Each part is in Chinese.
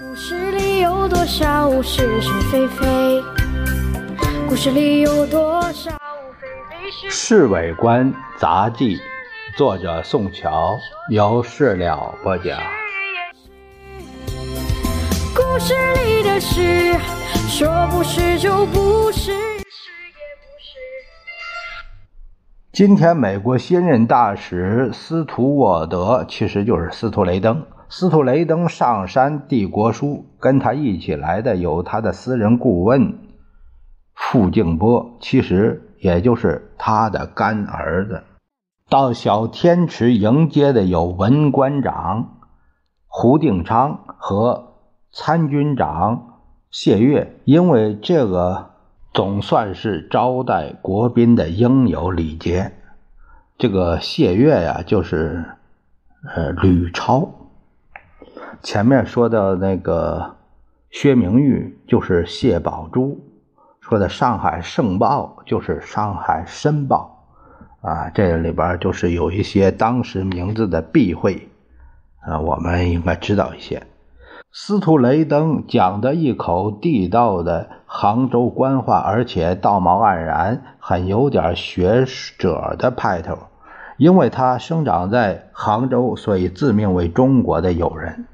故事里有多少是是非非？故事里有多少非非是《市委官杂记》，作者宋乔，由事了播讲。故事里的事，说不是就不是，是也不是。今天，美国新任大使斯图沃德其实就是斯图雷登。斯图雷登上山递国书，跟他一起来的有他的私人顾问傅静波，其实也就是他的干儿子。到小天池迎接的有文官长胡定昌和参军长谢岳，因为这个总算是招待国宾的应有礼节。这个谢岳呀，就是呃吕超。前面说的那个薛明玉就是谢宝珠，说的上海盛报就是上海申报，啊，这里边就是有一些当时名字的避讳，啊，我们应该知道一些。司徒雷登讲的一口地道的杭州官话，而且道貌岸然，很有点学者的派头。因为他生长在杭州，所以自命为中国的友人。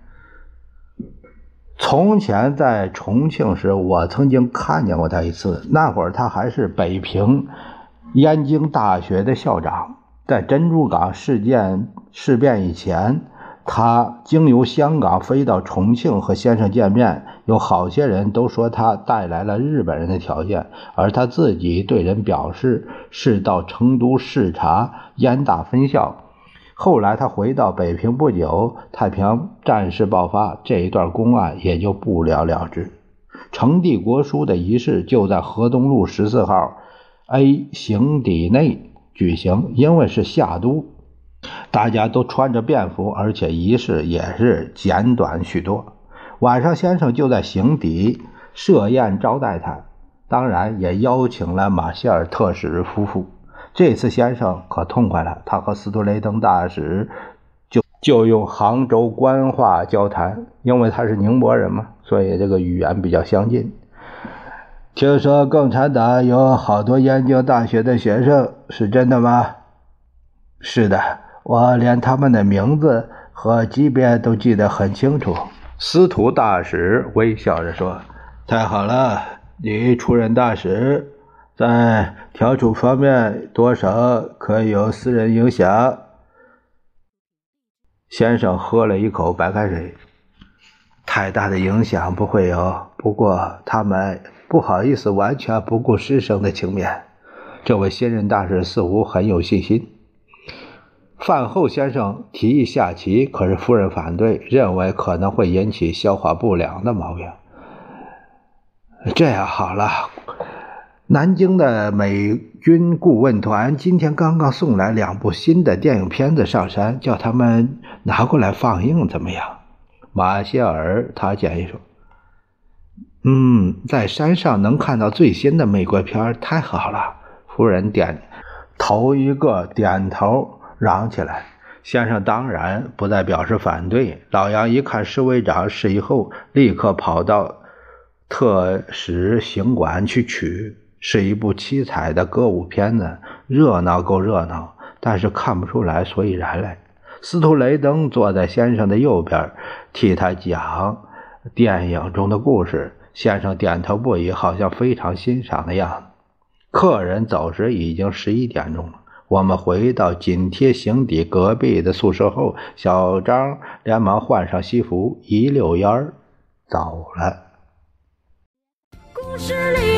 从前在重庆时，我曾经看见过他一次。那会儿他还是北平燕京大学的校长。在珍珠港事件事变以前，他经由香港飞到重庆和先生见面。有好些人都说他带来了日本人的条件，而他自己对人表示是到成都视察燕大分校。后来他回到北平不久，太平洋战事爆发，这一段公案也就不了了之。成帝国书的仪式就在河东路十四号 A 行邸内举行，因为是夏都，大家都穿着便服，而且仪式也是简短许多。晚上，先生就在行邸设宴招待他，当然也邀请了马歇尔特使夫妇。这次先生可痛快了，他和斯图雷登大使就就用杭州官话交谈，因为他是宁波人嘛，所以这个语言比较相近。听说共产党有好多燕京大学的学生，是真的吗？是的，我连他们的名字和级别都记得很清楚。司徒大使微笑着说：“太好了，你出任大使。”在调处方面，多少可有私人影响。先生喝了一口白开水，太大的影响不会有。不过他们不好意思完全不顾师生的情面。这位新任大使似乎很有信心。饭后，先生提议下棋，可是夫人反对，认为可能会引起消化不良的毛病。这样好了。南京的美军顾问团今天刚刚送来两部新的电影片子上山，叫他们拿过来放映，怎么样？马歇尔他建议说：“嗯，在山上能看到最新的美国片太好了。”夫人点头一个点头，嚷起来。先生当然不再表示反对。老杨一看侍卫长示意后，立刻跑到特使行馆去取。是一部七彩的歌舞片子，热闹够热闹，但是看不出来所以然来。斯图雷登坐在先生的右边，替他讲电影中的故事。先生点头不已，好像非常欣赏的样子。客人走时已经十一点钟了。我们回到紧贴行邸隔壁的宿舍后，小张连忙换上西服，一溜烟儿走了。故事里